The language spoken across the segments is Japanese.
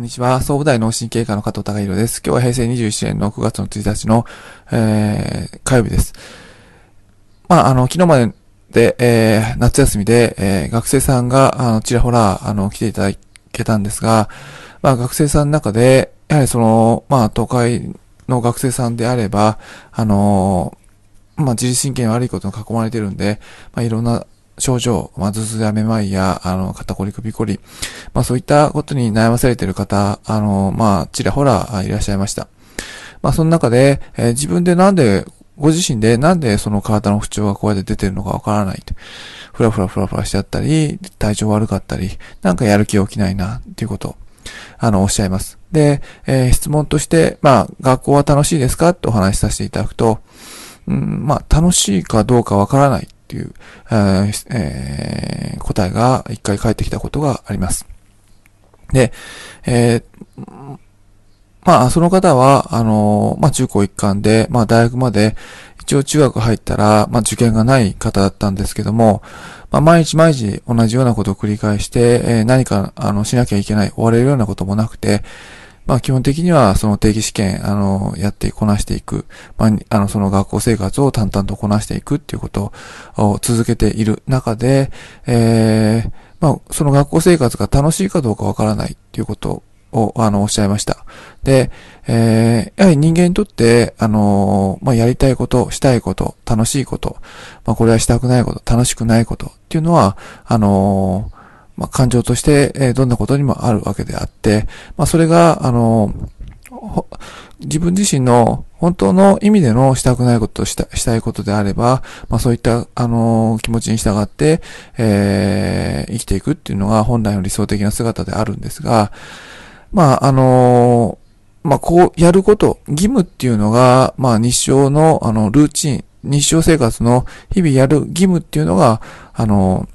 こんにちは。総武大脳神経科の加藤隆弘です。今日は平成27年の9月の1日の、えー、火曜日です。まあ、あの、昨日までで、えー、夏休みで、えー、学生さんが、あの、ちらほら、あの、来ていただけたんですが、まあ、学生さんの中で、やはりその、まあ、東海の学生さんであれば、あの、まあ、自律神経悪いことに囲まれてるんで、まあ、いろんな症状、まあ、頭痛やめまいや、あの、肩こり首こり、まあ、そういったことに悩まされている方、あの、まあ、ちらほらいらっしゃいました。まあ、その中で、えー、自分でなんで、ご自身でなんでその体の不調がこうやって出てるのかわからないと。ふらふらふらふらしちゃったり、体調悪かったり、なんかやる気起きないな、っていうことを、あの、おっしゃいます。で、えー、質問として、まあ、学校は楽しいですか？ってお話しさせていただくと、うん、まあ、楽しいかどうかわからないっていう、えー、答えが一回返ってきたことがあります。で、えー、まあ、その方は、あの、まあ、中高一貫で、まあ、大学まで、一応中学入ったら、まあ、受験がない方だったんですけども、まあ、毎日毎日同じようなことを繰り返して、えー、何か、あの、しなきゃいけない、追われるようなこともなくて、まあ基本的にはその定期試験、あの、やってこなしていく。まあ、あの、その学校生活を淡々とこなしていくっていうことを続けている中で、えー、まあ、その学校生活が楽しいかどうかわからないっていうことを、あの、おっしゃいました。で、えー、やはり人間にとって、あのまあ、やりたいこと、したいこと、楽しいこと、まあ、これはしたくないこと、楽しくないことっていうのは、あのまあ、感情として、えどんなことにもあるわけであって、まあ、それが、あの、自分自身の本当の意味でのしたくないことした、したいことであれば、まあそういった、あの、気持ちに従って、えー、生きていくっていうのが本来の理想的な姿であるんですが、まああの、まあこうやること、義務っていうのが、まあ日常の、あの、ルーチン、日常生活の日々やる義務っていうのが、あの、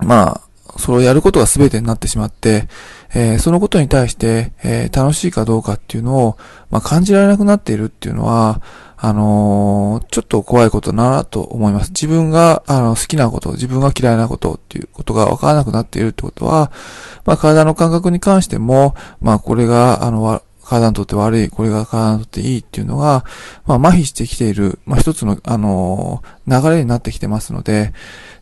まあ、それをやることが全てになってしまって、えー、そのことに対して、えー、楽しいかどうかっていうのを、まあ、感じられなくなっているっていうのは、あのー、ちょっと怖いことだなと思います。自分が、あの、好きなこと、自分が嫌いなことっていうことが分からなくなっているってことは、まあ、体の感覚に関しても、まあ、これが、あの、体にとって悪い、これが体にとっていいっていうのが、まあ、麻痺してきている、まあ、一つの、あのー、流れになってきてますので、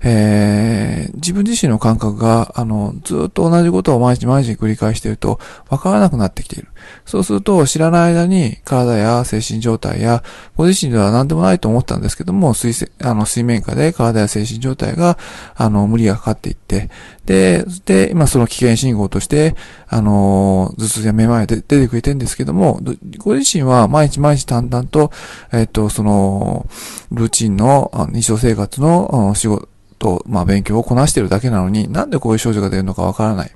えー、自分自身の感覚が、あの、ずっと同じことを毎日毎日繰り返していると、わからなくなってきている。そうすると、知らない間に体や精神状態や、ご自身では何でもないと思ったんですけども、水あの水面下で体や精神状態が、あの、無理がかかっていって、で、で、今その危険信号として、あの、頭痛やめまいで出てくれてんですけども、ご自身は毎日毎日淡々と、えっと、その、ルーチンの日常生活の仕事、まあ、勉強をこなしてるだけなのに、なんでこういう症状が出るのかわからない。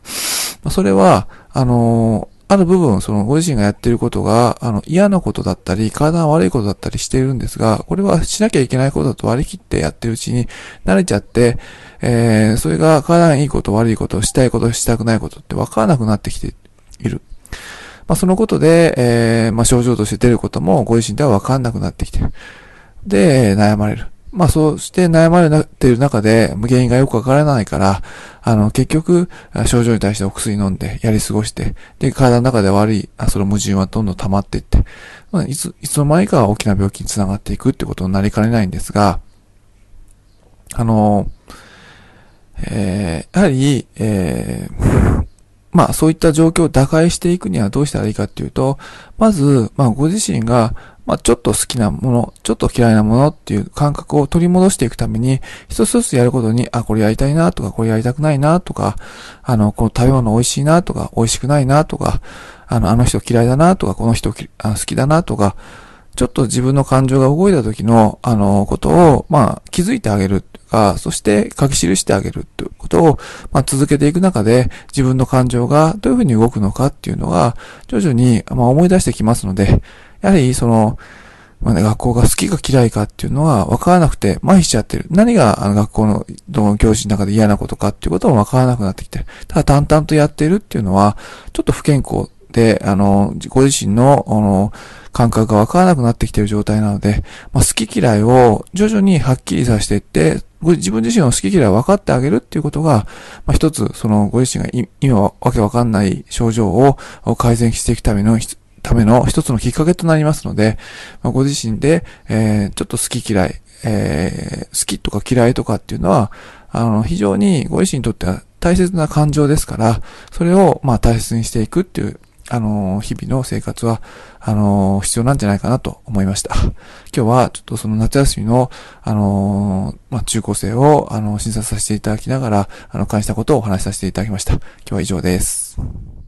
まあ、それは、あの、ある部分、そのご自身がやってることが、あの、嫌なことだったり、体が悪いことだったりしているんですが、これはしなきゃいけないことだと割り切ってやってるうちに慣れちゃって、えー、それが体がいいこと、悪いこと、したいこと、したくないことって分からなくなってきている。まあ、そのことで、えー、まあ、症状として出ることもご自身では分かんなくなってきて。で、悩まれる。まあそうして悩まれている中で原因がよくわからないから、あの結局症状に対してお薬飲んでやり過ごして、で体の中で悪い、その矛盾はどんどん溜まっていって、まあ、いつ、いつの間にか大きな病気につながっていくってことになりかねないんですが、あの、えー、やはり、えー、まあそういった状況を打開していくにはどうしたらいいかっていうと、まず、まあご自身がまあ、ちょっと好きなもの、ちょっと嫌いなものっていう感覚を取り戻していくために、一つ一つやることに、あ、これやりたいなとか、これやりたくないなとか、あの、この食べ物美味しいなとか、美味しくないなとか、あの、あの人嫌いだなとか、この人好きだなとか、ちょっと自分の感情が動いた時の、あの、ことを、まあ、気づいてあげるっていうか、そして書き記してあげるっていうことを、まあ、続けていく中で、自分の感情がどういうふうに動くのかっていうのが、徐々に、まあ、思い出してきますので、やはりその、まあね、学校が好きか嫌いかっていうのは分からなくて麻痺しちゃってる。何があの学校のどの教師の中で嫌なことかっていうことも分からなくなってきてる。ただ淡々とやっているっていうのは、ちょっと不健康で、あの、ご自身の、あの、感覚がわからなくなってきている状態なので、まあ、好き嫌いを徐々にはっきりさせていって、ご自分自身の好き嫌いを分かってあげるっていうことが、まあ、一つ、その、ご自身が今わけわかんない症状を改善していくための、ための一つのきっかけとなりますので、まあ、ご自身で、えー、ちょっと好き嫌い、えー、好きとか嫌いとかっていうのは、あの、非常にご自身にとっては大切な感情ですから、それを、まあ、大切にしていくっていう、あの、日々の生活は、あの、必要なんじゃないかなと思いました。今日は、ちょっとその夏休みの、あの、まあ、中高生を、あの、診察させていただきながら、あの、感じたことをお話しさせていただきました。今日は以上です。